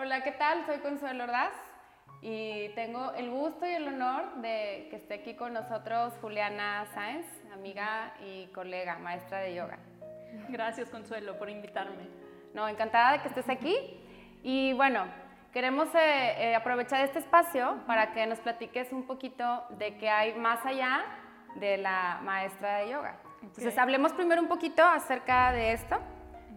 Hola, ¿qué tal? Soy Consuelo Ordaz y tengo el gusto y el honor de que esté aquí con nosotros Juliana Sáenz, amiga y colega, maestra de yoga. Gracias, Consuelo, por invitarme. No, encantada de que estés aquí. Y bueno, queremos eh, eh, aprovechar este espacio para que nos platiques un poquito de qué hay más allá de la maestra de yoga. Entonces, hablemos primero un poquito acerca de esto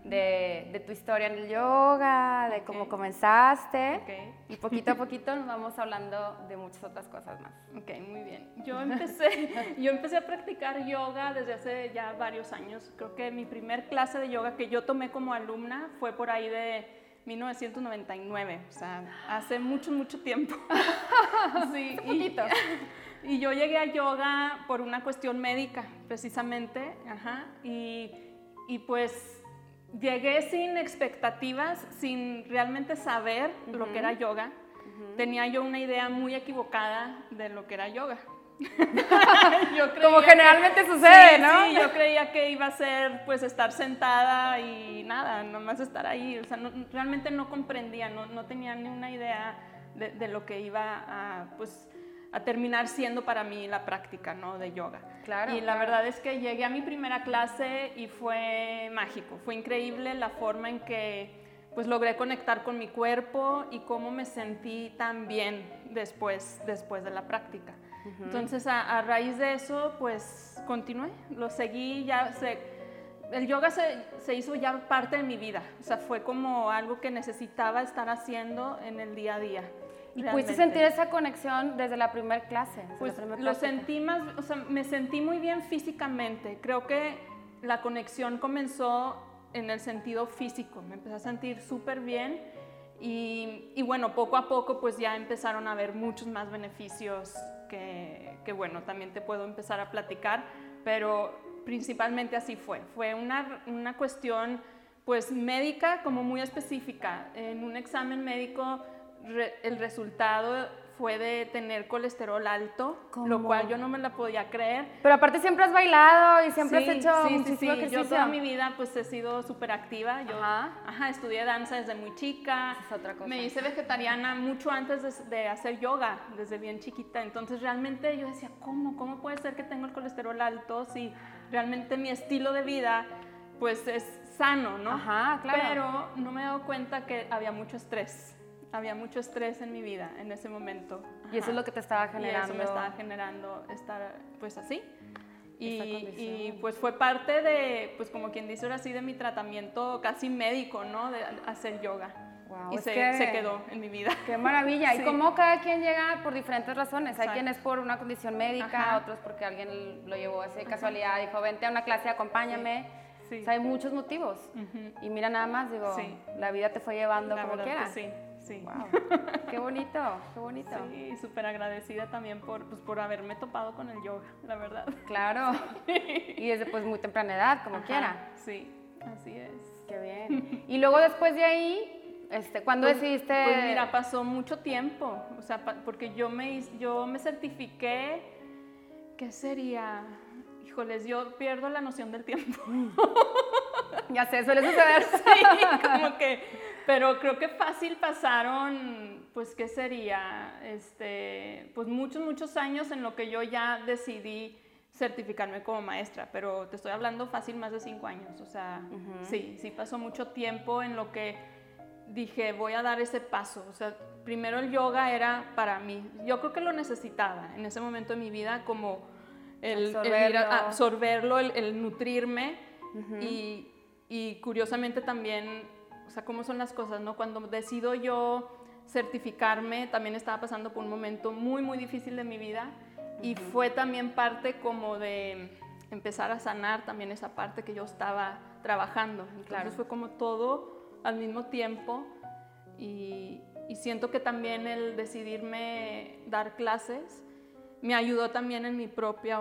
de, tu historia en el yoga, de cómo comenzaste. Y poquito a poquito nos vamos hablando de muchas otras cosas más. Ok, muy bien. Yo empecé, yo empecé a practicar yoga desde hace ya varios años. Creo que mi primer clase de yoga que yo tomé como alumna fue por ahí de 1999, o sea, hace mucho, mucho tiempo. sí, poquito. Y, y, yo llegué a yoga por una cuestión médica, precisamente, ajá, y, y pues llegué sin expectativas, sin realmente saber lo que era yoga. Tenía yo una idea muy equivocada de lo que era yoga. Como generalmente sucede, ¿no? Sí, yo creía que iba a ser pues estar sentada y nada, nomás estar ahí. O sea, realmente no comprendía, no, no tenía ni una idea de, de, lo que iba a pues a terminar siendo para mí la práctica ¿no? de yoga. Claro, y la verdad es que llegué a mi primera clase y fue mágico, fue increíble la forma en que pues logré conectar con mi cuerpo y cómo me sentí tan bien después, después de la práctica. Entonces a, raíz de eso pues continué, lo seguí, ya se, el yoga se, se, hizo ya parte de mi vida, o sea, fue como algo que necesitaba estar haciendo en el día a día. ¿Y pudiste sentir esa conexión desde la primera clase? Pues lo sentí más, o sea, me sentí muy bien físicamente. Creo que la conexión comenzó en el sentido físico. Me empecé a sentir súper bien y, y, bueno, poco a poco pues ya empezaron a haber muchos más beneficios que, que bueno, también te puedo empezar a platicar, pero principalmente así fue. Fue una, una cuestión pues médica como muy específica. En un examen médico el resultado fue de tener colesterol alto, lo cual yo no me la podía creer. Pero aparte siempre has bailado y siempre has hecho sí, muchísimo sí, Yo toda mi vida pues he sido súper activa. Yo ajá. estudié danza desde muy chica. Es otra cosa. Me hice vegetariana mucho antes de, hacer yoga, desde bien chiquita. Entonces realmente yo decía, ¿cómo? ¿Cómo puede ser que tengo el colesterol alto si realmente mi estilo de vida pues es sano, ¿no? Ajá, claro. Pero no me he dado cuenta que había mucho estrés había mucho estrés en mi vida en ese momento. Y eso es lo que te estaba generando. Y eso me estaba generando estar pues así. Y, pues fue parte de, pues como quien dice ahora sí, de mi tratamiento casi médico, ¿no? De hacer yoga. Wow, y se, se, quedó en mi vida. Qué maravilla. Y como cada quien llega por diferentes razones. Hay quienes por una condición médica, otros porque alguien lo llevó así de casualidad, dijo, vente a una clase, acompáñame. Sí. O sea, hay muchos motivos. Y mira nada más, digo, la vida te fue llevando como quieras. Sí, Sí. qué bonito, qué bonito. Sí, súper agradecida también por, pues, por haberme topado con el yoga, la verdad. Claro. Y desde pues muy temprana edad, como quiera. Sí, así es. Qué bien. Y luego después de ahí, este, ¿cuándo pues, decidiste? Pues mira, pasó mucho tiempo, o sea, porque yo me, yo me certifiqué, ¿qué sería? Híjoles, yo pierdo la noción del tiempo. ya sé, suele suceder. Sí, como que pero creo que fácil pasaron, pues, ¿qué sería? Este, pues muchos, muchos años en lo que yo ya decidí certificarme como maestra, pero te estoy hablando fácil más de cinco años, o sea, sí, sí pasó mucho tiempo en lo que dije, voy a dar ese paso, o sea, primero el yoga era para mí, yo creo que lo necesitaba en ese momento de mi vida como el absorberlo, el, nutrirme y, y curiosamente también o sea, cómo son las cosas, ¿no? Cuando decido yo certificarme, también estaba pasando por un momento muy, muy difícil de mi vida y fue también parte como de empezar a sanar también esa parte que yo estaba trabajando. Entonces claro. fue como todo al mismo tiempo y, y, siento que también el decidirme dar clases me ayudó también en mi propia,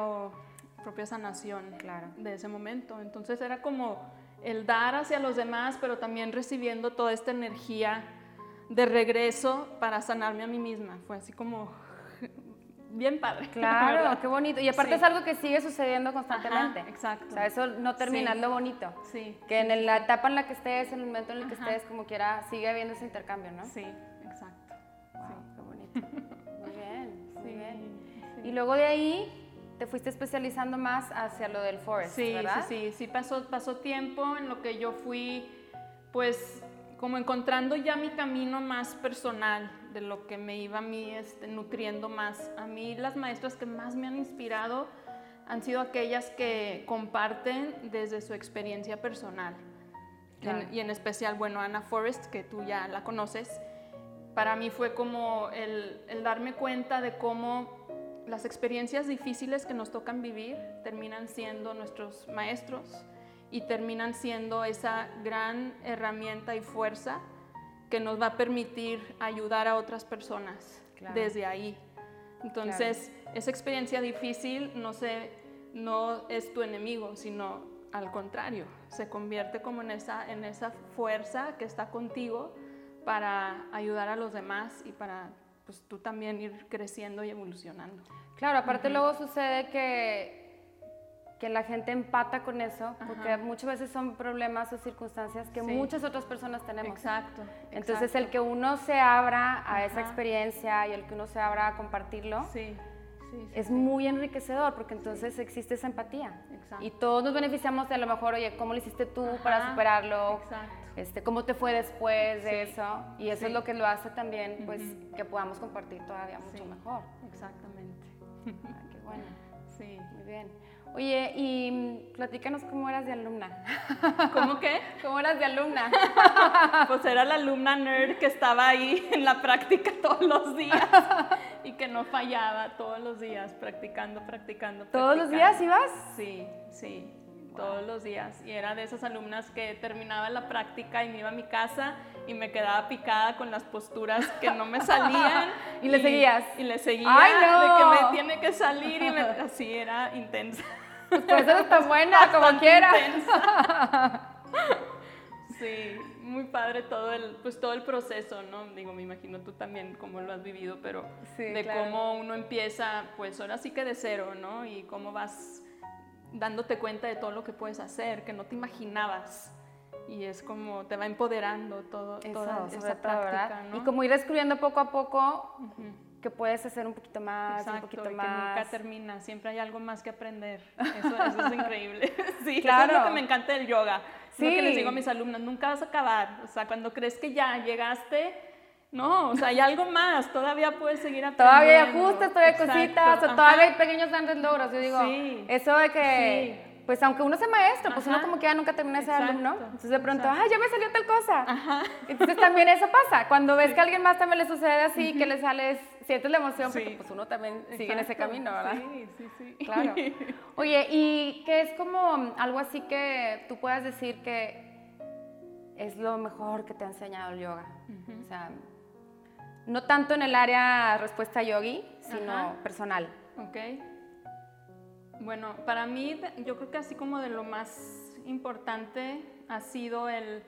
propia sanación claro. de ese momento. Entonces era como el dar hacia los demás, pero también recibiendo toda esta energía de regreso para sanarme a mí misma. Fue así como bien padre. Claro, qué bonito. Y aparte es algo que sigue sucediendo constantemente. exacto. O sea, eso no termina, es lo bonito. Sí. Que en la etapa en la que estés, en el momento en el que estés, como quiera, sigue habiendo ese intercambio, ¿no? Sí, exacto. Wow, qué bonito. Muy bien, muy bien. Y luego de ahí te fuiste especializando más hacia lo del forest, sí, ¿verdad? Sí, sí, sí, pasó, pasó tiempo en lo que yo fui, pues, como encontrando ya mi camino más personal, de lo que me iba a mí este, nutriendo más. A mí las maestras que más me han inspirado han sido aquellas que comparten desde su experiencia personal. y en especial, bueno, Ana Forrest, que tú ya la conoces, para mí fue como el, el darme cuenta de cómo las experiencias difíciles que nos tocan vivir terminan siendo nuestros maestros y terminan siendo esa gran herramienta y fuerza que nos va a permitir ayudar a otras personas desde ahí. Entonces, esa experiencia difícil no, se, no es tu enemigo, sino al contrario, se convierte como en esa, en esa fuerza que está contigo para ayudar a los demás y para pues, tú también ir creciendo y evolucionando. Claro, aparte luego sucede que que la gente empata con eso, porque muchas veces son problemas o circunstancias que muchas otras personas tenemos. Exacto. Entonces el que uno se abra a esa experiencia y el que uno se abra a compartirlo, sí. es muy enriquecedor porque entonces existe esa empatía. Exacto. Y todos nos beneficiamos de a lo mejor, oye, ¿cómo lo hiciste tú para superarlo? Exacto. Este, ¿Cómo te fue después de eso? Y eso es lo que lo hace también, pues, que podamos compartir todavía mucho mejor. Exactamente. Ah, qué bueno. Sí. Muy bien. Oye, y platícanos cómo eras de alumna. ¿Cómo qué? ¿Cómo eras de alumna? Pues era la alumna nerd que estaba ahí en la práctica todos los días y que no fallaba todos los días, practicando, practicando. ¿Todos los días ibas? Sí, sí, todos los días. Y era de esas alumnas que terminaba la práctica y me iba a mi casa y me quedaba picada con las posturas que no me salían. ¿Y, le seguías? Y le seguía ¡Ay, no! de que me tiene que salir y así era intensa. Pues por eso está buena, como quiera. Sí, muy padre todo el, pues todo el proceso, ¿no? Digo, me imagino tú también cómo lo has vivido, pero de cómo uno empieza, pues ahora sí que de cero, ¿no? Y cómo vas dándote cuenta de todo lo que puedes hacer, que no te imaginabas. Y es como te va empoderando todo, toda esa práctica, ¿no? Y como ir descubriendo poco a poco que puedes hacer un poquito más, un poquito y más. que nunca termina, siempre hay algo más que aprender. Eso, eso es increíble. Sí, claro. eso es lo que me encanta del yoga. Sí. Lo que les digo a mis alumnos, nunca vas a acabar. O sea, cuando crees que ya llegaste, no, o sea, hay algo más, todavía puedes seguir aprendiendo. Todavía hay ajustes, todavía hay cositas, o todavía hay pequeños grandes logros. Yo digo, sí. eso de que pues aunque uno sea maestro, pues uno como que ya nunca termina ese alumno. Entonces de pronto, ay, ya me salió tal cosa. Ajá. Entonces también eso pasa. Cuando ves que a alguien más también le sucede así, que le sales, sientes la emoción, porque pues uno también sigue en ese camino, ¿verdad? Sí, sí, sí. Claro. Oye, ¿y qué es como algo así que tú puedas decir que es lo mejor que te ha enseñado el yoga? O sea, no tanto en el área respuesta yogi, sino personal. Ok. Bueno, para mí yo creo que así como de lo más importante ha sido el,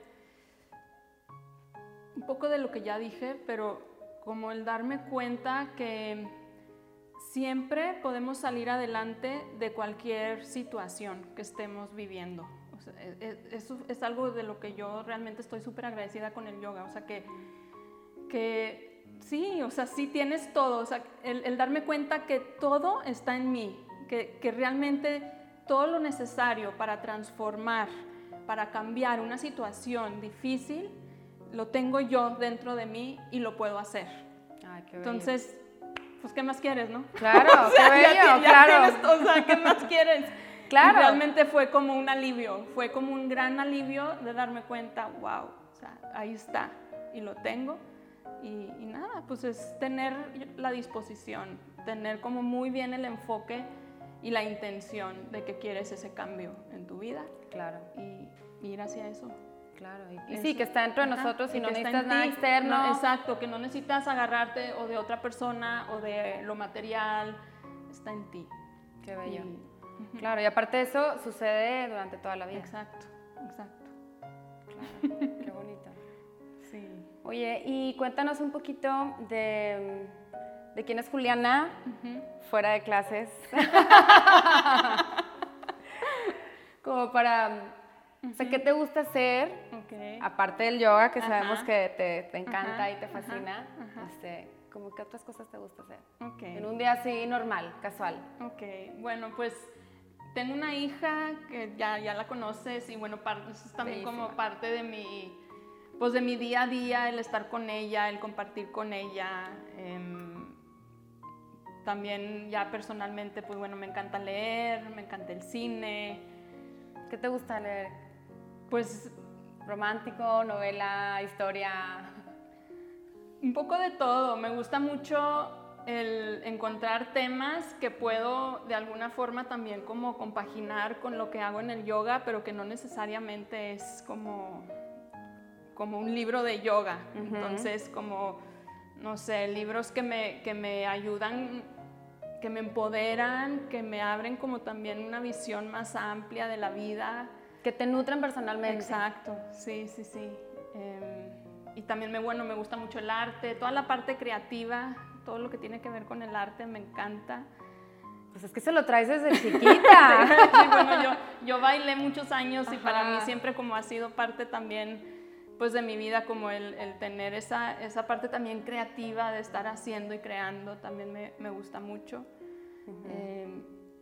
un poco de lo que ya dije, pero como el darme cuenta que siempre podemos salir adelante de cualquier situación que estemos viviendo. E, e, eso es algo de lo que yo realmente estoy súper agradecida con el yoga. O sea, que, que sí, o sea, sí tienes todo. O sea, el, el darme cuenta que todo está en mí que, realmente todo lo necesario para transformar, para cambiar una situación difícil, lo tengo yo dentro de mí y lo puedo hacer. Ay, qué Entonces, pues, ¿qué más quieres, no? Claro, qué bello, claro. o sea, ¿qué más quieres? Claro. realmente fue como un alivio, fue como un gran alivio de darme cuenta, wow, o sea, ahí está y lo tengo. Y, y nada, pues es tener la disposición, tener como muy bien el enfoque y la intención de que quieres ese cambio en tu vida. Claro. Y, ir hacia eso. Claro, y, sí, que está dentro de nosotros y, no necesitas nada externo. exacto, que no necesitas agarrarte o de otra persona o de lo material, está en ti. Qué bello. Claro, y aparte eso sucede durante toda la vida. Exacto, exacto. Claro. Oye, y cuéntanos un poquito de de quién es Juliana fuera de clases. Como para, o sea, ¿qué te gusta hacer? Aparte del yoga, que sabemos que te, te encanta y te fascina, este, como qué otras cosas te gusta hacer? En un día así normal, casual. Ok, bueno, pues tengo una hija que ya, ya la conoces y bueno, es también como parte de mi, pues de mi día a día, el estar con ella, el compartir con ella. Em, también ya personalmente, pues bueno, me encanta leer, me encanta el cine, ¿Qué te gusta leer? Pues romántico, novela, historia. Un poco de todo. Me gusta mucho el encontrar temas que puedo de alguna forma también como compaginar con lo que hago en el yoga, pero que no necesariamente es como, como un libro de yoga. Entonces, como, no sé, libros que me, que me ayudan que me empoderan, que me abren como también una visión más amplia de la vida. Que te nutren personalmente. Exacto, sí, sí, sí. Em, y también me, bueno, me gusta mucho el arte, toda la parte creativa, todo lo que tiene que ver con el arte me encanta. Pues es que se lo traes desde chiquita. sí, bueno, yo, yo bailé muchos años y para mí siempre como ha sido parte también pues de mi vida como el, el tener esa, esa, parte también creativa de estar haciendo y creando también me, me gusta mucho. Eh,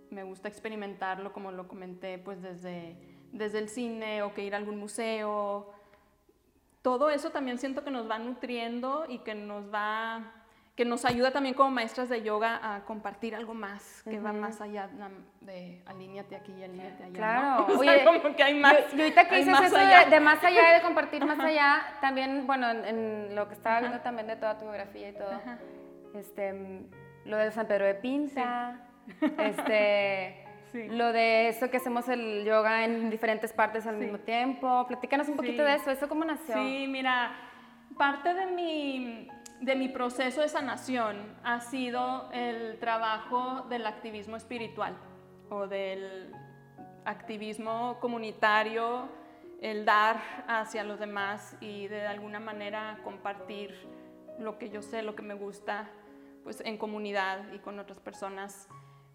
me gusta experimentarlo, como lo comenté, pues desde, desde el cine o que ir a algún museo. Todo eso también siento que nos va nutriendo y que nos va que nos ayuda también como maestras de yoga a compartir algo más, que va más allá de alíñate aquí y alíñate allá. Claro, oye, como que hay más. Y, ahorita que dices eso de, más allá, de compartir más allá, también, bueno, en, lo que estaba viendo también de toda tu biografía y todo, este, lo de San Pedro de Pinta, este, lo de eso que hacemos el yoga en diferentes partes al mismo tiempo. Platícanos un poquito de eso, ¿eso cómo nació? Sí, mira, parte de mi de mi proceso de sanación ha sido el trabajo del activismo espiritual o del activismo comunitario, el dar hacia los demás y de alguna manera compartir lo que yo sé, lo que me gusta, pues en comunidad y con otras personas,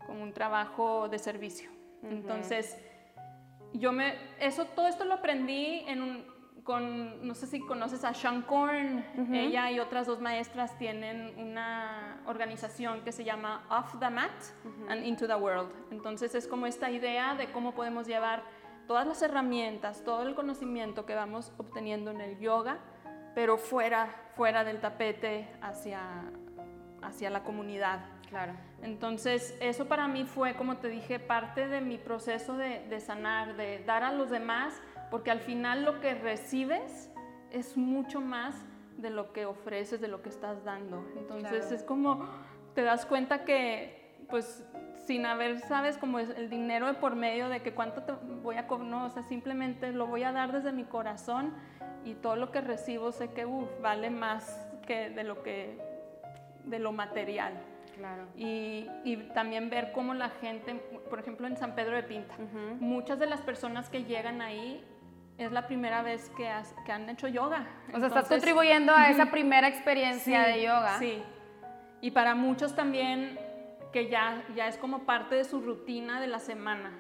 con un trabajo de servicio. Entonces, yo me, eso, todo esto lo aprendí en un, con, no sé si conoces a Sean Korn, ella y otras dos maestras tienen una organización que se llama Off the Mat and Into the World. Entonces es como esta idea de cómo podemos llevar todas las herramientas, todo el conocimiento que vamos obteniendo en el yoga, pero fuera, fuera del tapete hacia, hacia la comunidad. Claro. Entonces, eso para mí fue, como te dije, parte de mi proceso de, de sanar, de dar a los demás porque al final lo que recibes es mucho más de lo que ofreces, de lo que estás dando. Entonces es como te das cuenta que pues sin haber, sabes, como es el dinero de por medio de que cuánto te voy a cobrar, no, o sea, simplemente lo voy a dar desde mi corazón y todo lo que recibo sé que vale más que de lo que de lo material. Claro. Y, y, también ver cómo la gente, por ejemplo en San Pedro de Pinta, muchas de las personas que llegan ahí es la primera vez que, que han hecho yoga. O sea, estás contribuyendo a esa primera experiencia de yoga. Sí. Y para muchos también que ya, ya es como parte de su rutina de la semana.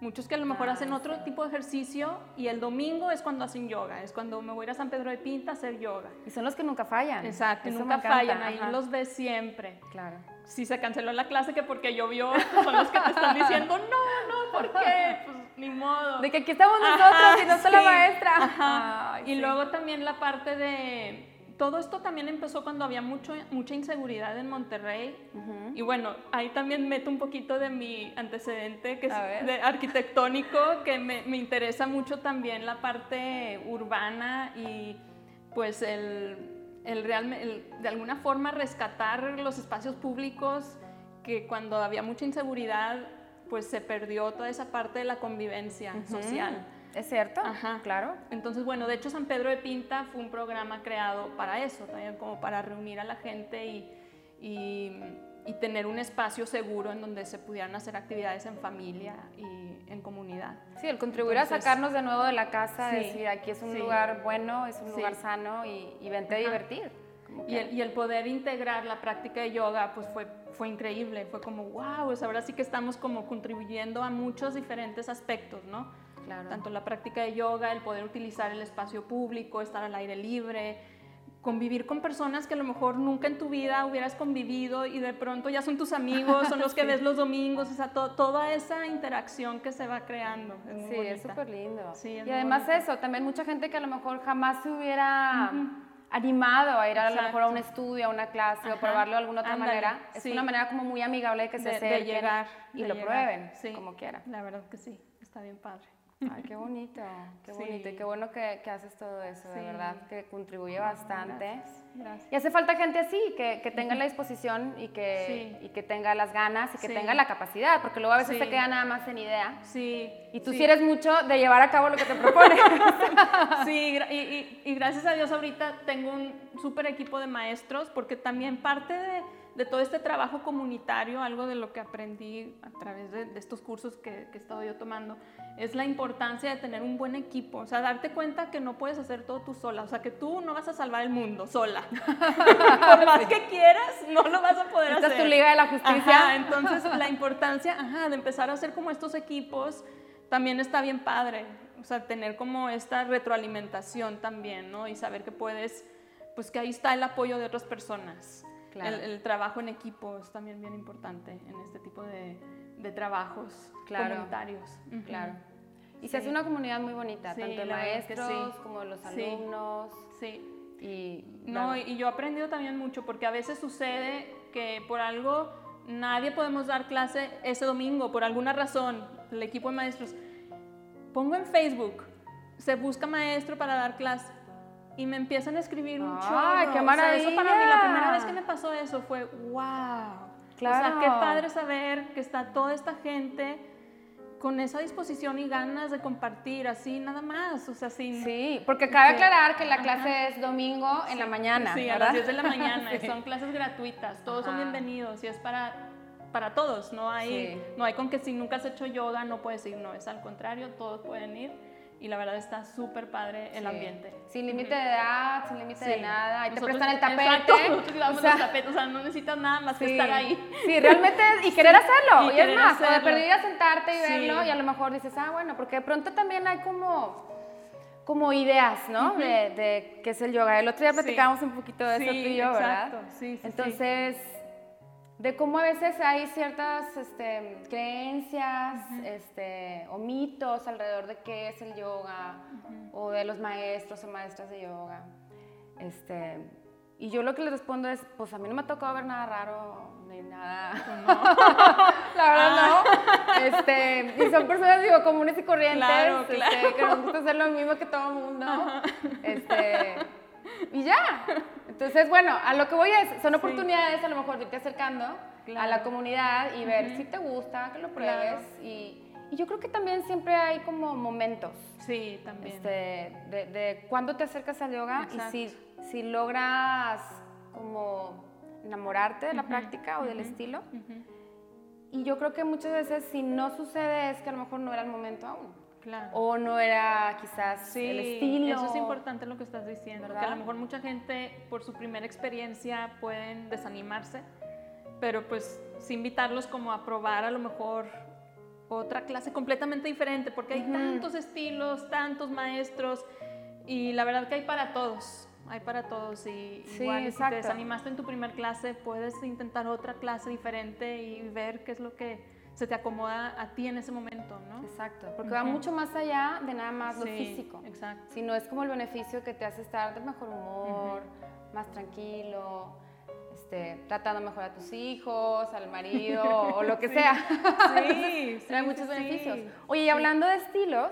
Muchos que a lo mejor hacen otro tipo de ejercicio y el domingo es cuando hacen yoga, es cuando me voy a ir a San Pedro de Pinta a hacer yoga. Y son los que nunca fallan. Exacto, nunca fallan, ahí los ves siempre. Claro. Si se canceló la clase que porque llovió, son los que te están diciendo, no, no, ¿por qué? Pues ni modo. De que aquí estamos nosotros y no está la maestra. y luego también la parte de... Todo esto también empezó cuando había mucho, mucha inseguridad en Monterrey. Y bueno, ahí también meto un poquito de mi antecedente que es de arquitectónico, que me, me, interesa mucho también la parte urbana y pues el, el, real, de alguna forma rescatar los espacios públicos que cuando había mucha inseguridad pues se perdió toda esa parte de la convivencia social. ¿Es cierto? Ajá. Claro. Entonces, bueno, de hecho San Pedro de Pinta fue un programa creado para eso, también como para reunir a la gente y, y, tener un espacio seguro en donde se pudieran hacer actividades en familia y en comunidad. Sí, el contribuir a sacarnos de nuevo de la casa, decir aquí es un lugar bueno, es un lugar sano y, y vente a divertir. Y el, y el, poder integrar la práctica de yoga, pues fue, fue increíble, fue como, wow, pues ahora sí que estamos como contribuyendo a muchos diferentes aspectos, ¿no? Claro. Tanto la práctica de yoga, el poder utilizar el espacio público, estar al aire libre, convivir con personas que a lo mejor nunca en tu vida hubieras convivido y de pronto ya son tus amigos, son los que ves los domingos, o sea, toda esa interacción que se va creando. sí, es súper lindo. y además eso, también mucha gente que a lo mejor jamás se hubiera... animado a ir a, lo mejor a un estudio, a una clase o probarlo de alguna otra manera. Es una manera como muy amigable de que se de, llegar y lo prueben, como quieran. La verdad que sí, está bien padre. Ay, qué bonito, qué bonito. Y qué bueno que, que haces todo eso, de verdad, que contribuye bastante. Gracias, Y hace falta gente así, que, que tenga la disposición y que, y que tenga las ganas y que tenga la capacidad, porque luego a veces se queda nada más en idea. Sí. Y tú sí eres mucho de llevar a cabo lo que te propones. sí, y, y, y gracias a Dios ahorita tengo un súper equipo de maestros, porque también parte de de todo este trabajo comunitario, algo de lo que aprendí a través de, estos cursos que, que, he estado yo tomando, es la importancia de tener un buen equipo. O sea, darte cuenta que no puedes hacer todo tú sola. O sea, que tú no vas a salvar el mundo sola. Por más que quieras, no lo vas a poder Esta hacer. es tu liga de la justicia. entonces, la importancia de empezar a hacer como estos equipos también está bien padre. O sea, tener como esta retroalimentación también, ¿no? Y saber que puedes, pues que ahí está el apoyo de otras personas. El, trabajo en equipo es también bien importante en este tipo de, de trabajos comunitarios. Claro. Y se hace una comunidad muy bonita, tanto de maestros como de los alumnos. Sí. Y, no, y yo he aprendido también mucho porque a veces sucede que por algo nadie podemos dar clase ese domingo, por alguna razón, el equipo de maestros. Pongo en Facebook, se busca maestro para dar clase y me empiezan a escribir un ¡Ay, qué maravilla! eso para mí, la primera vez que me pasó eso fue wow. Claro. O sea, qué padre saber que está toda esta gente con esa disposición y ganas de compartir, así nada más, o sea, sin... Sí, porque cabe aclarar que la clase es domingo en la mañana, Sí, ¿verdad? a las 10 de la mañana, son clases gratuitas, todos son bienvenidos y es para, para todos, no hay, no hay con que si nunca has hecho yoga no puedes ir, no, es al contrario, todos pueden ir y la verdad está súper padre el ambiente. Sin límite de edad, sin límite de nada, ahí te prestan el tapete. Exacto, nosotros damos o sea, los tapetes, o sea, no necesitas nada más que estar ahí. Sí, realmente, y querer hacerlo, y, es más, hacerlo. de perder a sentarte y verlo, y a lo mejor dices, ah, bueno, porque de pronto también hay como como ideas, ¿no? de, de, qué es el yoga. El otro día platicábamos un poquito de eso tú y yo, ¿verdad? Sí, sí, Entonces, de cómo a veces hay ciertas este, creencias este, o mitos alrededor de qué es el yoga o de los maestros o maestras de yoga. Este, y yo lo que les respondo es, pues a mí no me ha tocado ver nada raro ni nada. La verdad no. Ah. Este, y son personas digo comunes y corrientes este, que nos gusta hacer lo mismo que todo el mundo. Este, y ya. Entonces, bueno, a lo que voy es, son oportunidades a lo mejor de irte acercando a la comunidad y ver si te gusta, que lo pruebes. Y, y, yo creo que también siempre hay como momentos. Sí, también. Este, de, de cuándo te acercas al yoga y si, si logras como enamorarte de la práctica o del estilo. Y yo creo que muchas veces si no sucede es que a lo mejor no era el momento aún. O no era quizás el estilo. Eso es importante lo que estás diciendo, que a lo mejor mucha gente por su primera experiencia pueden desanimarse, pero pues sí invitarlos como a probar a lo mejor otra clase completamente diferente, porque hay tantos estilos, tantos maestros y la verdad que hay para todos. Hay para todos y igual si te desanimaste en tu primera clase, puedes intentar otra clase diferente y ver qué es lo que se te acomoda a ti en ese momento, ¿no? Exacto, porque va mucho más allá de nada más lo físico. Exacto. Sino es como el beneficio que te hace estar de mejor humor, más tranquilo, este, tratando mejor a tus hijos, al marido o lo que sea. Sí, Trae muchos beneficios. Oye, y hablando de estilos,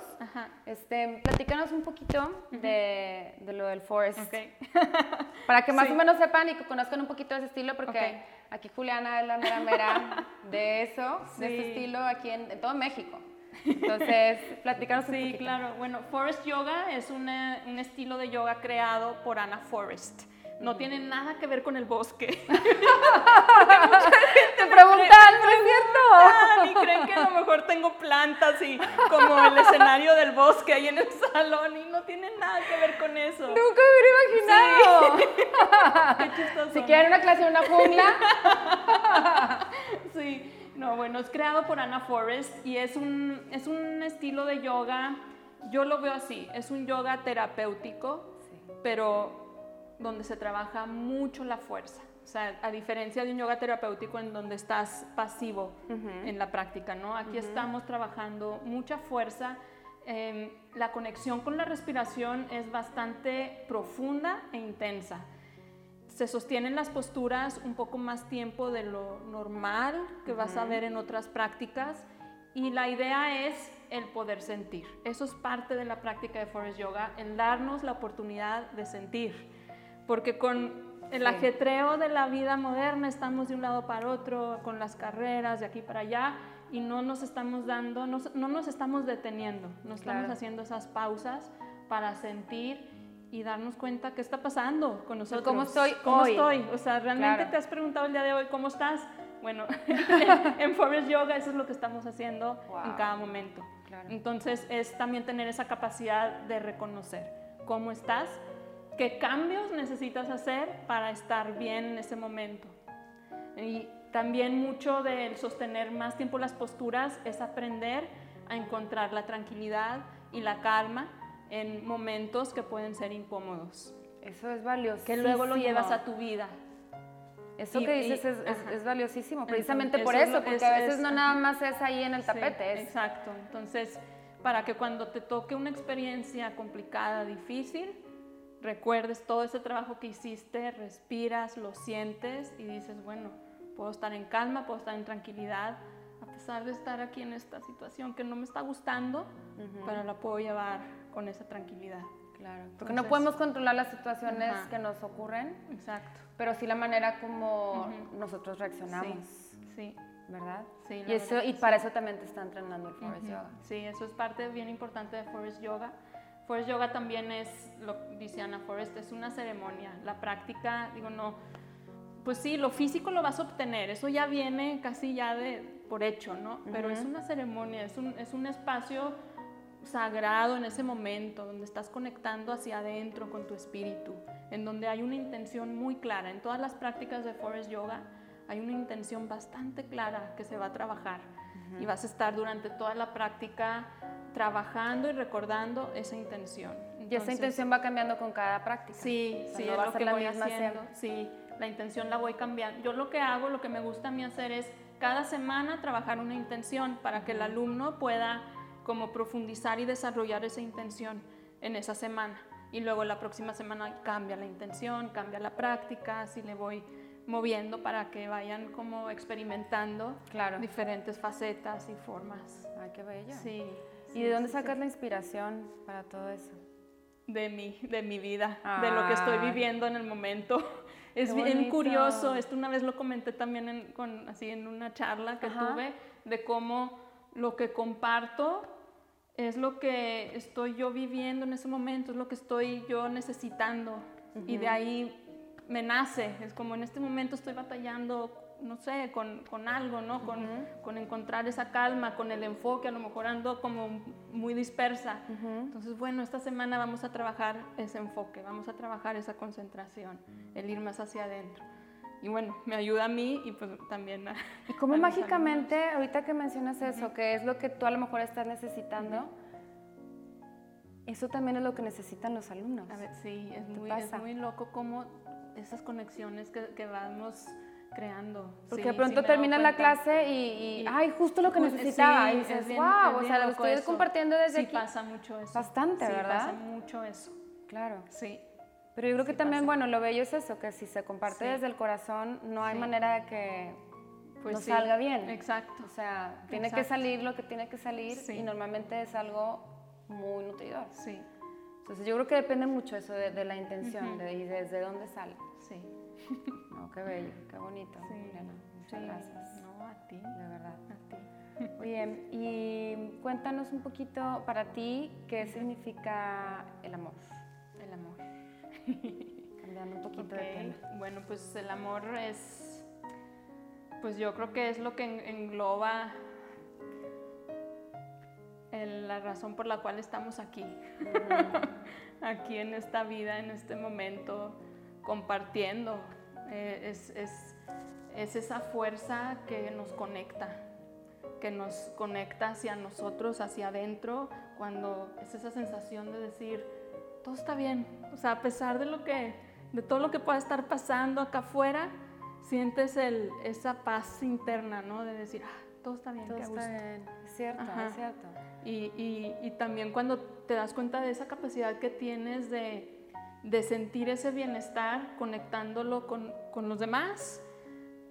este, platícanos un poquito de, de, lo del forest. Okay. Para que más o menos sepan y que conozcan un poquito de ese estilo, porque aquí Juliana es la mera mera de eso, de ese estilo aquí en, en todo México. Entonces, platícanos un Sí, claro. Bueno, Forest Yoga es un estilo de yoga creado por Anna Forrest No tiene nada que ver con el bosque. Te preguntan, ¿no es cierto? Y creen que a lo mejor tengo plantas y como el escenario del bosque ahí en el salón y no tiene nada que ver con eso. Nunca hubiera imaginado. Qué chistoso. Si quieren una clase en una jungla, Sí, no, bueno, es creado por Anna Forrest y es un, es un estilo de yoga, yo lo veo así, es un yoga terapéutico, pero donde se trabaja mucho la fuerza. O sea, a diferencia de un yoga terapéutico en donde estás pasivo en la práctica, ¿no? Aquí estamos trabajando mucha fuerza. em, la conexión con la respiración es bastante profunda e intensa se sostienen las posturas un poco más tiempo de lo normal que vas a ver en otras prácticas y la idea es el poder sentir. Eso es parte de la práctica de Forest Yoga, el darnos la oportunidad de sentir, porque con el ajetreo de la vida moderna estamos de un lado para otro, con las carreras de aquí para allá y no nos estamos dando, no, no nos estamos deteniendo, no estamos Claro. haciendo esas pausas para sentir y darnos cuenta qué está pasando con nosotros. cómo estoy ¿Cómo hoy. estoy? O sea, ¿realmente Claro. te has preguntado el día de hoy cómo estás? Bueno, en Forest Yoga eso es lo que estamos haciendo en Wow. cada momento. Claro. Entonces es también tener esa capacidad de reconocer cómo estás, qué cambios necesitas hacer para estar bien en ese momento. Y también mucho del sostener más tiempo las posturas es aprender a encontrar la tranquilidad y la calma en momentos que pueden ser incómodos, eso es valioso. que luego lo llevas a tu vida. Eso y- que y- dices es, es- ajá. es valiosísimo, Entonces, precisamente por eso es lo- porque es- a veces es- no nada más es ahí en el Sí, tapete, es Exacto. Entonces, para que cuando te toque una experiencia complicada, difícil, recuerdes todo ese trabajo que hiciste, respiras, lo sientes y dices, bueno, puedo estar en calma, puedo estar en tranquilidad, a pesar de estar aquí en esta situación que no me está gustando, pero la puedo llevar con esa tranquilidad. Claro, porque no podemos controlar las situaciones que nos ocurren, Exacto. pero sí la manera como nosotros reaccionamos, Sí, sí. ¿verdad? Sí, y eso verdad y para eso también te está entrenando el Forest. Yoga. Sí, eso es parte bien importante de Forest Yoga. Forest Yoga también es, lo dice Ana Forest, es una ceremonia. La práctica, digo, no, pues sí, lo físico lo vas a obtener, eso ya viene casi ya de por hecho, ¿no? Pero es Ujú. una ceremonia, es un, es un espacio sagrado en ese momento, donde estás conectando hacia adentro con tu espíritu, en donde hay una intención muy clara. En todas las prácticas de Forest Yoga hay una intención bastante clara que se va a trabajar y vas a estar durante toda la práctica trabajando y recordando esa intención. y esa Entonces, intención va cambiando con cada práctica. Sí, O sea, sí, no es va a lo ser que la voy misma haciendo. Sí, la intención la voy cambiando. Yo lo que hago, lo que me gusta a mí hacer es cada semana trabajar una intención para que el alumno pueda como profundizar y desarrollar esa intención en esa semana. Y luego la próxima semana cambia la intención, cambia la práctica, así le voy moviendo para que vayan como experimentando Claro. diferentes facetas y formas. Ay, qué bello. Sí. ¿Y sí, de dónde sí, sacas sí. la inspiración para todo eso? de mi, de mi vida, de lo que estoy Ay. viviendo en el momento. Es bien curioso, esto una vez lo comenté también en, con, así en una charla que Ajá. tuve, de cómo lo que comparto es lo que estoy yo viviendo en ese momento, es lo que estoy yo necesitando. Y de ahí me nace, es como en este momento estoy batallando, no sé, con, con algo, ¿no? Con, con encontrar esa calma, con el enfoque, a lo mejor ando como muy dispersa. Entonces, bueno, esta semana vamos a trabajar ese enfoque, vamos a trabajar esa concentración, el ir más hacia adentro. Y bueno, me ayuda a mí y pues también a... ¿Y mis mágicamente, ahorita que mencionas eso, que es lo que tú a lo mejor estás necesitando, eso también es lo que necesitan los alumnos? A ver, sí, es ¿Qué muy, es muy loco cómo esas conexiones que, que vamos creando. Porque Sí, de sí pronto dado terminas la clase y, y, Y- ay, justo lo que necesitaba. sí, y es dices, bien- wow, o sea, lo estoy eso. compartiendo desde sí, aquí. pasa mucho eso. Bastante, sí, ¿verdad? pasa mucho eso. Claro. Sí. Pero yo creo que Sí también, pasa. bueno, lo bello es eso, que si se comparte Sí. desde el corazón, no hay Sí. manera de que Pues no sí, salga bien. Exacto. O sea, tiene que salir lo que tiene que salir Sí. y normalmente es algo muy nutridor. Sí, Entonces yo creo que depende mucho eso de, de la intención de, y desde dónde sale. sí. No, qué bello, qué bonito. Sí. Juliana. Muchas Sí. gracias, No, a ti. de verdad. A ti. Oye, y cuéntanos un poquito para ti qué significa el amor. El amor. Dan un poquito de pena. Bueno, pues el amor es, pues yo creo que es lo que engloba la razón por la cual estamos aquí, aquí en esta vida, en este momento, compartiendo. Eh, es, es, es esa fuerza que nos conecta, que nos conecta hacia nosotros, hacia adentro, cuando es esa sensación de decir, todo está bien, o sea, a pesar de lo que, de todo lo que pueda estar pasando acá afuera, sientes el, esa paz interna, ¿no? De decir, ah, todo está bien, todo está bien, es cierto, es cierto. Y, y, y, también cuando te das cuenta de esa capacidad que tienes de, de sentir ese bienestar conectándolo con, con, los demás.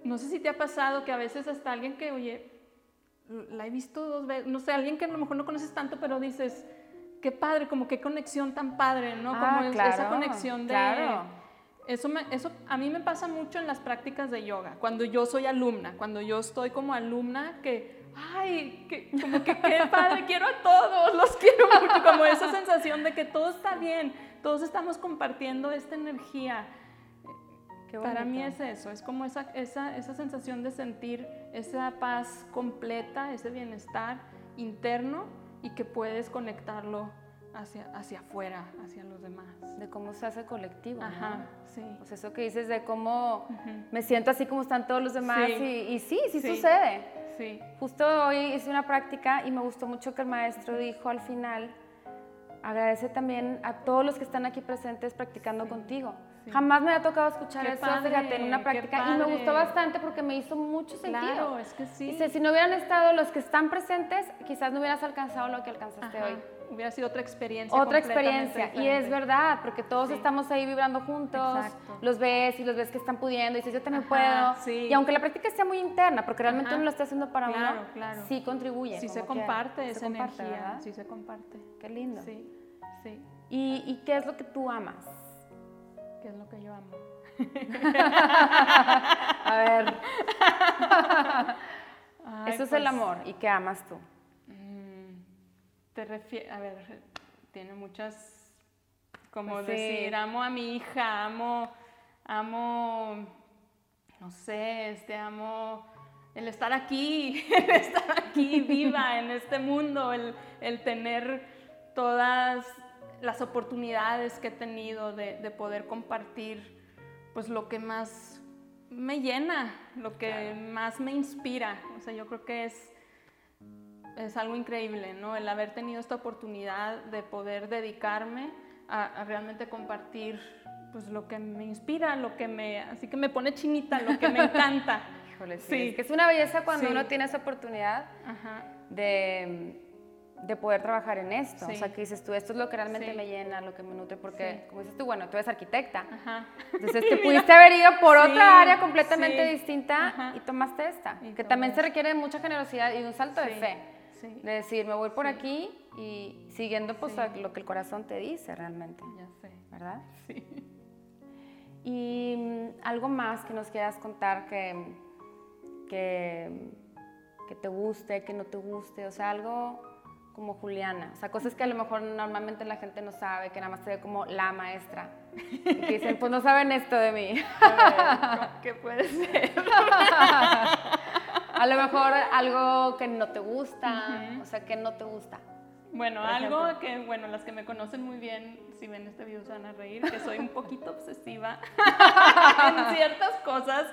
No sé si te ha pasado que a veces hasta alguien que, oye, la he visto dos veces, no sé, alguien que a lo mejor no conoces tanto, pero dices, qué padre, como qué conexión tan padre, ¿no? Ah, como claro, esa conexión de... Claro. Eso, me, eso a mí me pasa mucho en las prácticas de yoga, cuando yo soy alumna, cuando yo estoy como alumna que ay, que, como que qué padre, quiero a todos, los quiero mucho, como esa sensación de que todo está bien, todos estamos compartiendo esta energía. Para mí es eso, es como esa, esa, esa sensación de sentir esa paz completa, ese bienestar interno y que puedes conectarlo hacia, hacia afuera, hacia los demás. De cómo se hace colectivo. Ajá, sí. Pues eso que dices de cómo me siento así como están todos los demás y, y, sí, sí, sí, sucede. Sí. Justo hoy hice una práctica y me gustó mucho que el maestro dijo al final, agradece también a todos los que están aquí presentes practicando contigo. Jamás me había tocado escuchar eso, fíjate, en una práctica y me gustó bastante porque me hizo mucho sentido. Claro, es que sí. Dice, si no hubieran estado los que están presentes, quizás no hubieras alcanzado lo que alcanzaste hoy. Hubiera sido otra experiencia. Otra experiencia. Y es verdad, porque todos estamos ahí vibrando juntos, Exacto. los ves y los ves que están pudiendo y dices, yo también puedo. sí. Y aunque la práctica sea muy interna, porque realmente Ajá. uno lo está haciendo para Claro, uno, claro. sí contribuye. Sí se comparte Se esa comparte, energía, ¿verdad? sí se comparte. Qué lindo. Sí, sí. ¿Y, ¿Y qué es lo que tú amas? ¿Qué es lo que yo amo? A ver, Ay, eso es el pues, amor. ¿Y qué amas tú? Te refieres, a ver, tiene muchas, como Pues sí. decir, amo a mi hija, amo, amo, no sé, este, amo el estar aquí, el estar aquí viva en este mundo, el, el tener todas las oportunidades que he tenido de, de poder compartir, pues lo que más me llena, lo que más me inspira. O sea, yo creo que es, es algo increíble, ¿no? El haber tenido esta oportunidad de poder dedicarme a, a realmente compartir pues lo que me inspira, lo que me, así que me pone chinita, lo que me encanta. Híjole, sí. Sí. Es que es una belleza cuando Sí. uno tiene esa oportunidad Ajá. de, de poder trabajar en esto. O Sí. sea, que dices tú, esto es lo que realmente Sí. me llena, lo que me nutre, porque, Sí. como dices tú, bueno, tú eres arquitecta. Ajá. Entonces te pudiste haber ido por otra área completamente distinta Ajá. y tomaste esta, Y que tomé también se requiere de mucha generosidad y un salto de fe. Sí, De decir, me voy por Sí. aquí y siguiendo pues Sí. lo que el corazón te dice realmente, ya sé. ¿verdad? Sí. Y mm, algo más que nos quieras contar que, que, que te guste, que no te guste, o sea, algo como Juliana, o sea, cosas que a lo mejor normalmente la gente no sabe, que nada más te ve como la maestra. Y que dicen, pues no saben esto de mí. A ver, ¿Qué puede ser? A lo mejor algo que no te gusta, o sea, que no te gusta. Bueno, algo que, bueno, las que me conocen muy bien, si ven este video se van a reír, que soy un poquito obsesiva en ciertas cosas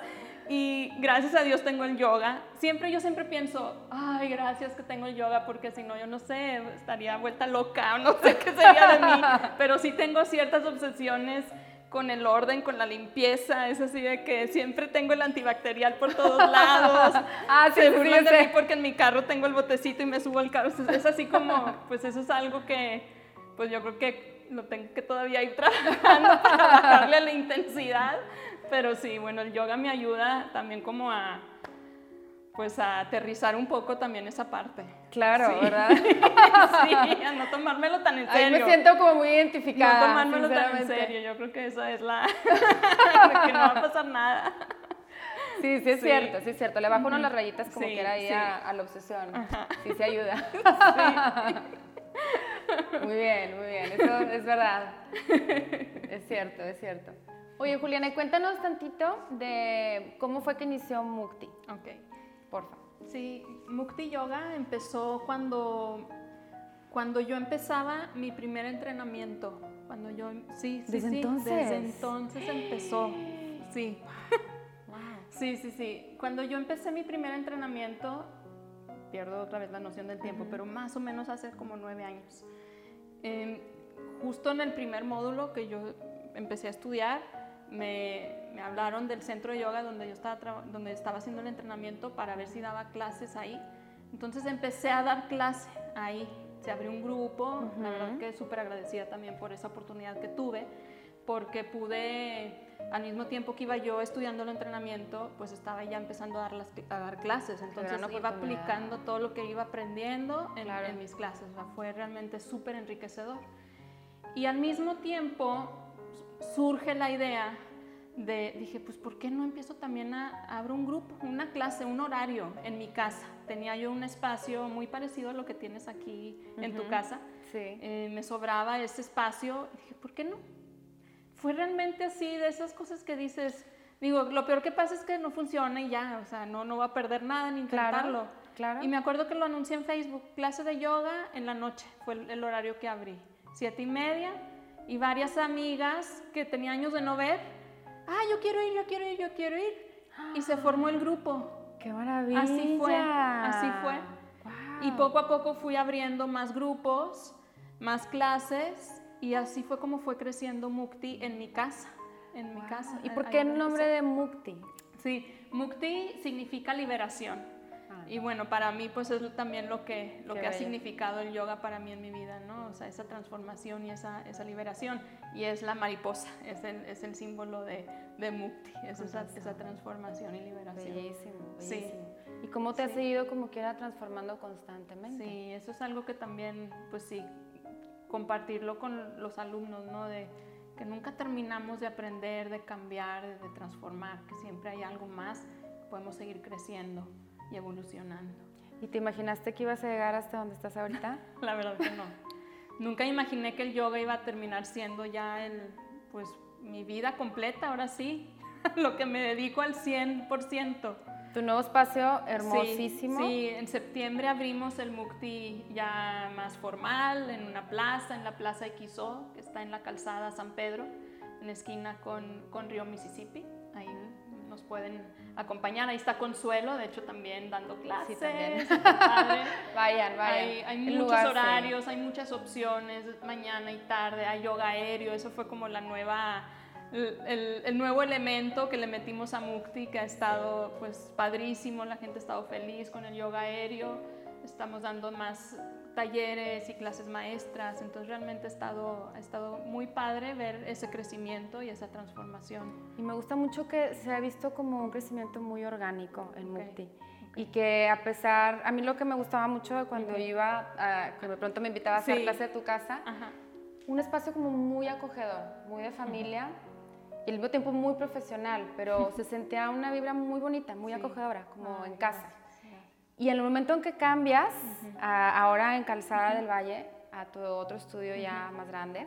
y gracias a Dios tengo el yoga. Siempre, yo siempre pienso, ay, gracias que tengo el yoga porque si no, yo no sé, estaría vuelta loca o no sé qué sería de mí, pero sí tengo ciertas obsesiones con el orden, con la limpieza, es así de que siempre tengo el antibacterial por todos lados. Ah, sí, se sí, burlan de mí porque en mi carro tengo el botecito y me subo al carro. Es, es así como, pues eso es algo que, pues yo creo que lo tengo que todavía ir trabajando para bajarle la intensidad. Pero sí, bueno, el yoga me ayuda también como a, pues a aterrizar un poco también esa parte. Claro, Sí. ¿verdad? sí, a no tomármelo tan en Ahí serio. me siento como muy no identificada. tomármelo tan en serio, yo creo que esa es la, que no va a pasar nada. Sí, sí es Sí. cierto, sí es cierto. Le bajo uno las rayitas como Sí, quiera ahí sí. a, a la obsesión. Sí, se ayuda. Muy bien, muy bien. Eso es verdad. Es cierto, es cierto. Oye, Juliana, cuéntanos tantito de cómo fue que inició Mukti. Ok. Porfa. Sí, Mukti Yoga empezó cuando, cuando yo empezaba mi primer entrenamiento. Cuando yo, sí, sí, ¿Desde sí, entonces? desde entonces empezó. Sí. Sí, sí, sí. Cuando yo empecé mi primer entrenamiento, pierdo otra vez la noción del tiempo, pero más o menos hace como nueve años. Em, justo en el primer módulo que yo empecé a estudiar, me, me hablaron del centro de yoga donde yo estaba, donde estaba haciendo el entrenamiento para ver si daba clases ahí. Entonces empecé a dar clase ahí. Se abrió un grupo, la verdad que súper agradecida también por esa oportunidad que tuve, porque pude, al mismo tiempo que iba yo estudiando el entrenamiento, pues estaba ya empezando a dar, las, a dar clases. Entonces gran iba aplicando todo lo que iba aprendiendo en, Claro. en mis clases. O sea, fue realmente súper enriquecedor. Y al mismo tiempo surge la idea de, dije, pues ¿por qué no empiezo también a, abro un grupo, una clase, un horario en mi casa? Tenía yo un espacio muy parecido a lo que tienes aquí en tu casa. Sí. Eh, me sobraba ese espacio. Dije, ¿por qué no? Fue realmente así, de esas cosas que dices, digo, lo peor que pasa es que no funciona y ya, o sea, no, no va a perder nada en intentarlo. claro. Y me acuerdo que lo anuncié en Facebook, clase de yoga en la noche, fue el, el horario que abrí, siete y media, y varias amigas que tenía años de no ver, ah, yo quiero ir, yo quiero ir, yo quiero ir. Y se formó el grupo. ¡Qué maravilla! Así fue, así fue. Guau. Y poco a poco fui abriendo más grupos, más clases, y así fue como fue creciendo Mukti en mi casa. En mi Guau. casa. ¿Y por qué el nombre de Mukti? Sí, Mukti significa liberación. Y bueno, para mí pues es también lo que, lo Qué que ha significado el yoga para mí en mi vida, ¿no? O sea, esa transformación y esa, esa liberación. Y es la mariposa, es el, es el símbolo de, de Mukti, es esa, esa transformación y liberación. Bellísimo, Sí. bellísimo. ¿Y cómo te has Sí. seguido como quiera transformando constantemente? Sí, eso es algo que también, pues sí, compartirlo con los alumnos, ¿no? De que nunca terminamos de aprender, de cambiar, de, transformar, que siempre hay algo más, podemos seguir creciendo y evolucionando. ¿Y te imaginaste que ibas a llegar hasta donde estás ahorita? La verdad que no. Nunca imaginé que el yoga iba a terminar siendo ya el, pues, mi vida completa, ahora sí, lo que me dedico al 100%. Tu nuevo espacio Sí, hermosísimo. Sí, en septiembre abrimos el Mukti ya más formal, en una plaza, en la Plaza Equizó, que está en la calzada San Pedro, en esquina con, con Río Mississippi. Nos pueden acompañar. Ahí está Consuelo, de hecho también dando clases. también. está padre. Vayan, vayan. Hay, hay muchos lugar, sí. horarios, hay muchas opciones, mañana y tarde, hay yoga aéreo, eso fue como la nueva, el, el- el nuevo elemento que le metimos a Mukti, que ha estado pues padrísimo, la gente ha estado feliz con el yoga aéreo, estamos dando más talleres y clases maestras, entonces realmente ha estado, ha estado muy padre ver ese crecimiento y esa transformación. Y me gusta mucho que se ha visto como un crecimiento muy orgánico en Ok, Mukti. Y que a pesar, a mí lo que me gustaba mucho de cuando iba, a, que de pronto me invitaba a hacer Sí. clase de tu casa, Ajá. un espacio como muy acogedor, muy de familia y al mismo tiempo muy profesional, pero se sentía una vibra muy bonita, muy Sí. acogedora, como Ay, en casa. Y en el momento en que cambias, a- ahora en Calzada del Valle, a tu otro estudio ya más grande,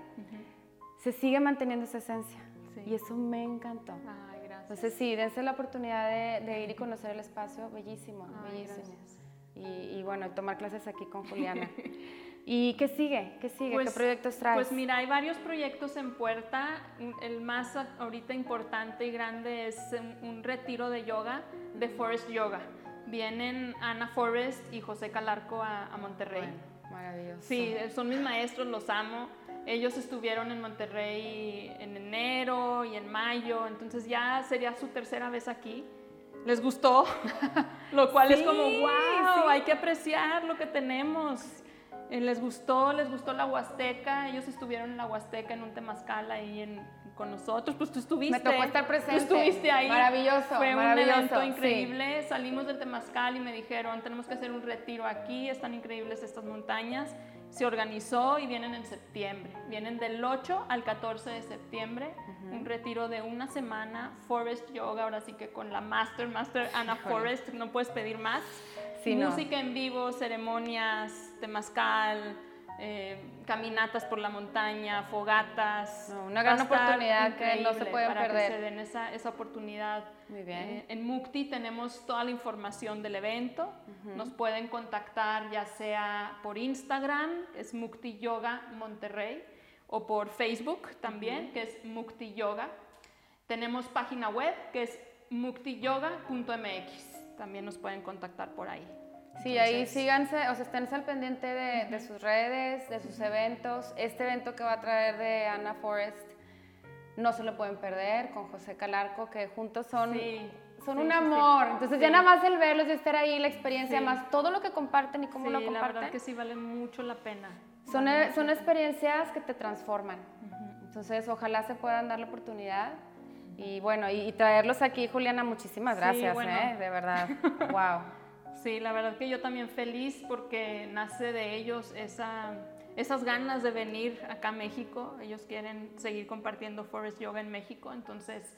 se sigue manteniendo esa esencia. Sí. Y eso me encantó. Ay, gracias. Entonces sí, dense la oportunidad de, de ir y conocer el espacio, bellísimo, Ay, bellísimo. Y, y bueno, tomar clases aquí con Juliana. ¿Y qué sigue? ¿Qué sigue? Pues- ¿Qué proyectos traes? Pues mira, hay varios proyectos en puerta. El más ahorita importante y grande es un, un retiro de yoga, de Forest Yoga. Vienen Ana Forest y José Calarco a, a Monterrey. Bueno, maravilloso. Sí, son mis maestros, los amo. Ellos estuvieron en Monterrey en enero y en mayo, entonces ya sería su tercera vez aquí. Les gustó, lo cual es como, wow, sí. hay que apreciar lo que tenemos. Eh, les gustó, les gustó la Huasteca, ellos estuvieron en la Huasteca en un temazcal ahí en- con nosotros, pues tú estuviste. Me tocó estar presente. Tú estuviste ahí. Maravilloso, Fue maravilloso, un evento sí. increíble. Salimos del Temazcal y me dijeron, tenemos que hacer un retiro aquí, están increíbles estas montañas. Se organizó y vienen en septiembre. Vienen del 8 al 14 de septiembre, un retiro de una semana, Forest Yoga, ahora sí que con la Master, Master Ana Híjole. Forest, no puedes pedir más. Sí, no. Música en vivo, ceremonias, Temazcal, eh, caminatas por la montaña, fogatas. una gran oportunidad que no se pueden para perder. Que se den esa, esa oportunidad. Muy bien. Eh, en Mukti tenemos toda la información del evento. Nos pueden contactar ya sea por Instagram, es Mukti Yoga Monterrey, o por Facebook también, que es Mukti Yoga. Tenemos página web que es muktiyoga.mx. También nos pueden contactar por ahí. Sí, ahí síganse, o sea, estén al pendiente de, sus redes, de sus eventos. Este evento que va a traer de Anna Forest, no se lo pueden perder, con José Calarco, que juntos son, son un amor. Entonces ya nada más el verlos y estar ahí, la experiencia, más todo lo que comparten y cómo lo comparten. la verdad que sí vale mucho la pena. Son, e, son experiencias que te transforman. Entonces ojalá se puedan dar la oportunidad. Y bueno, y, traerlos aquí, Juliana, muchísimas gracias, ¿eh? de verdad. wow. Sí, la verdad que yo también feliz porque nace de ellos esa, esas ganas de venir acá a México. Ellos quieren seguir compartiendo Forest Yoga en México, entonces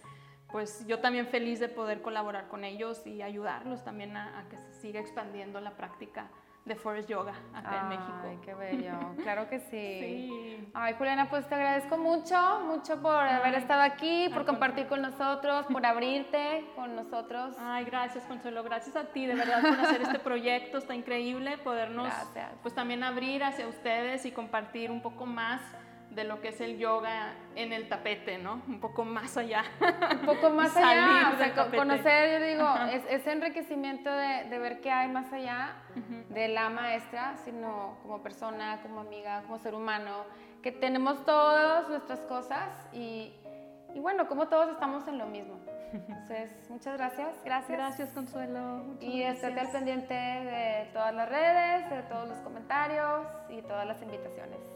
pues yo también feliz de poder colaborar con ellos y ayudarlos también a, a que se siga expandiendo la práctica de Forest Yoga acá en México. Ay, qué bello. Claro que sí. sí. Ay, Juliana, pues te agradezco mucho, mucho por haber estado aquí, por compartir con nosotros, por abrirte con nosotros. Ay, gracias, Consuelo. Gracias a ti, de verdad, por hacer este proyecto. Está increíble podernos, pues también abrir hacia ustedes y compartir un poco más de lo que es el yoga en el tapete, ¿no? Un poco más allá. Un poco más allá, o sea, conocer, yo digo, ese enriquecimiento de, ver qué hay más allá de la maestra, sino como persona, como amiga, como ser humano, que tenemos todas nuestras cosas y, y bueno, como todos estamos en lo mismo. Entonces, muchas gracias, gracias. Gracias, Consuelo. y estate al pendiente de todas las redes, de todos los comentarios y todas las invitaciones.